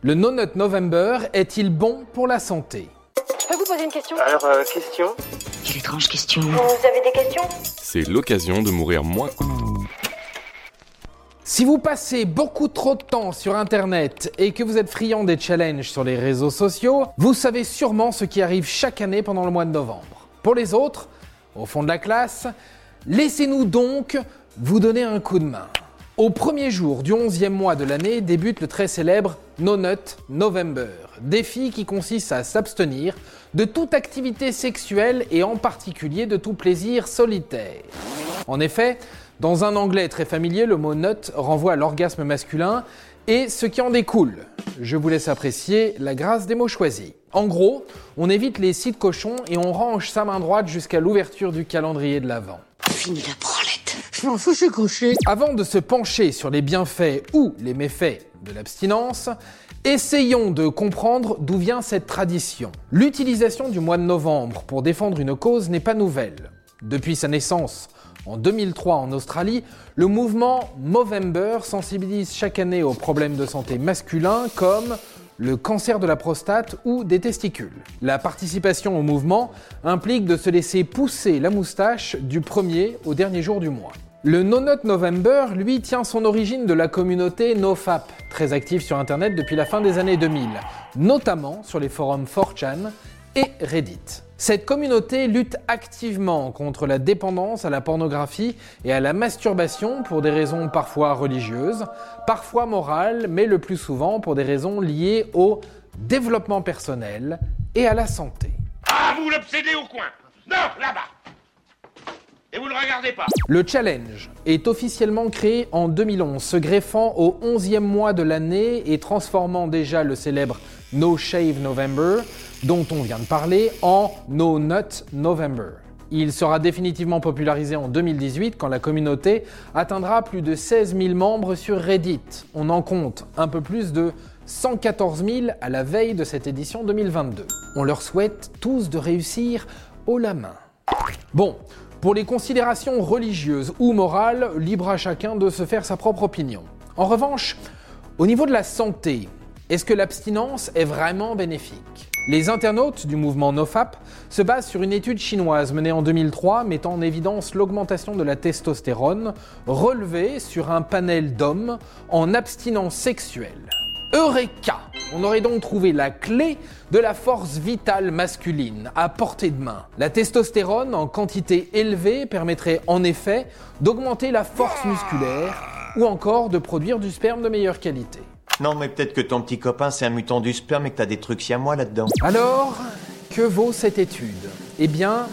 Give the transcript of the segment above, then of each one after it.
Le No Nut November est-il bon pour la santé? Je peux vous poser une question? Alors, euh, question? Quelle étrange question. Vous avez des questions? C'est l'occasion de mourir moins. Si vous passez beaucoup trop de temps sur Internet et que vous êtes friand des challenges sur les réseaux sociaux, vous savez sûrement ce qui arrive chaque année pendant le mois de novembre. Pour les autres, au fond de la classe, laissez-nous donc vous donner un coup de main. Au premier jour du 11e mois de l'année débute le très célèbre No Nut November, défi qui consiste à s'abstenir de toute activité sexuelle et en particulier de tout plaisir solitaire. En effet, dans un anglais très familier, le mot nut renvoie à l'orgasme masculin et ce qui en découle. Je vous laisse apprécier la grâce des mots choisis. En gros, on évite les sites cochons et on range sa main droite jusqu'à l'ouverture du calendrier de l'Avent. Je couché. Avant de se pencher sur les bienfaits ou les méfaits de l'abstinence, essayons de comprendre d'où vient cette tradition. L'utilisation du mois de novembre pour défendre une cause n'est pas nouvelle. Depuis sa naissance en 2003 en Australie, le mouvement Movember sensibilise chaque année aux problèmes de santé masculins comme le cancer de la prostate ou des testicules. La participation au mouvement implique de se laisser pousser la moustache du premier au dernier jour du mois. Le No Nut November, lui, tient son origine de la communauté NoFap, très active sur Internet depuis la fin des années 2000, notamment sur les forums 4chan et Reddit. Cette communauté lutte activement contre la dépendance à la pornographie et à la masturbation pour des raisons parfois religieuses, parfois morales, mais le plus souvent pour des raisons liées au développement personnel et à la santé. Ah, vous l'obsédez au coin Non, là-bas Et vous ne le regardez pas Le challenge est officiellement créé en 2011, se greffant au 11e mois de l'année et transformant déjà le célèbre No Shave November, dont on vient de parler, en No Nut November. Il sera définitivement popularisé en 2018 quand la communauté atteindra plus de 16 000 membres sur Reddit. On en compte un peu plus de 114 000 à la veille de cette édition 2022. On leur souhaite tous de réussir haut la main. Bon, pour les considérations religieuses ou morales, libre à chacun de se faire sa propre opinion. En revanche, au niveau de la santé, est-ce que l'abstinence est vraiment bénéfique? Les internautes du mouvement NoFap se basent sur une étude chinoise menée en 2003 mettant en évidence l'augmentation de la testostérone relevée sur un panel d'hommes en abstinence sexuelle. Eureka On aurait donc trouvé la clé de la force vitale masculine à portée de main. La testostérone en quantité élevée permettrait en effet d'augmenter la force musculaire ou encore de produire du sperme de meilleure qualité. Non, mais peut-être que ton petit copain, c'est un mutant du sperme et que t'as des trucs siamois là-dedans. Alors, que vaut cette étude? Eh bien,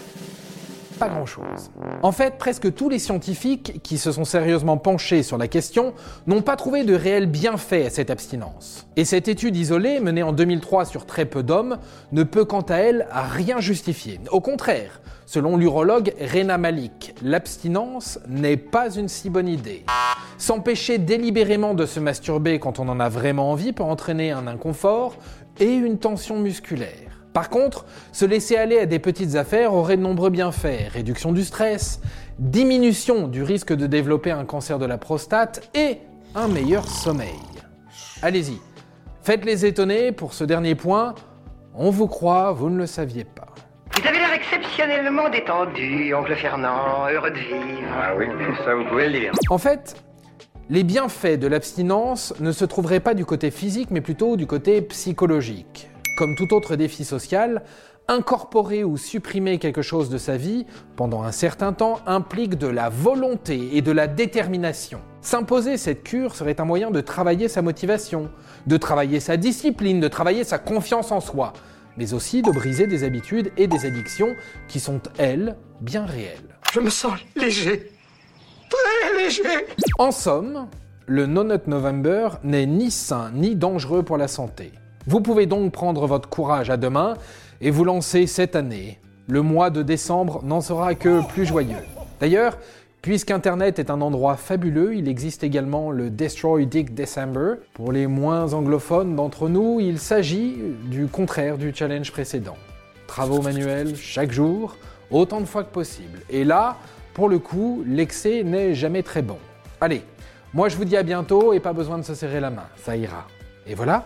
pas grand-chose. En fait, presque tous les scientifiques qui se sont sérieusement penchés sur la question n'ont pas trouvé de réel bienfait à cette abstinence. Et cette étude isolée, menée en 2003 sur très peu d'hommes, ne peut quant à elle rien justifier. Au contraire, selon l'urologue Rena Malik, l'abstinence n'est pas une si bonne idée. S'empêcher délibérément de se masturber quand on en a vraiment envie peut entraîner un inconfort et une tension musculaire. Par contre, se laisser aller à des petites affaires aurait de nombreux bienfaits. Réduction du stress, diminution du risque de développer un cancer de la prostate et un meilleur sommeil. Allez-y, faites les étonner pour ce dernier point. On vous croit, vous ne le saviez pas. Vous avez l'air exceptionnellement détendu, oncle Fernand, heureux de vivre. Ah oui, ça vous pouvez le dire. En fait, les bienfaits de l'abstinence ne se trouveraient pas du côté physique, mais plutôt du côté psychologique. Comme tout autre défi social, incorporer ou supprimer quelque chose de sa vie pendant un certain temps implique de la volonté et de la détermination. S'imposer cette cure serait un moyen de travailler sa motivation, de travailler sa discipline, de travailler sa confiance en soi, mais aussi de briser des habitudes et des addictions qui sont, elles, bien réelles. Je me sens léger. Très léger. En somme, le No Nut November n'est ni sain ni dangereux pour la santé. Vous pouvez donc prendre votre courage à deux mains et vous lancer cette année. Le mois de décembre n'en sera que plus joyeux. D'ailleurs, puisqu'Internet est un endroit fabuleux, il existe également le Destroy Dick December. Pour les moins anglophones d'entre nous, il s'agit du contraire du challenge précédent. Travaux manuels chaque jour, autant de fois que possible. Et là, pour le coup, l'excès n'est jamais très bon. Allez, moi je vous dis à bientôt et pas besoin de se serrer la main, ça ira. Et voilà,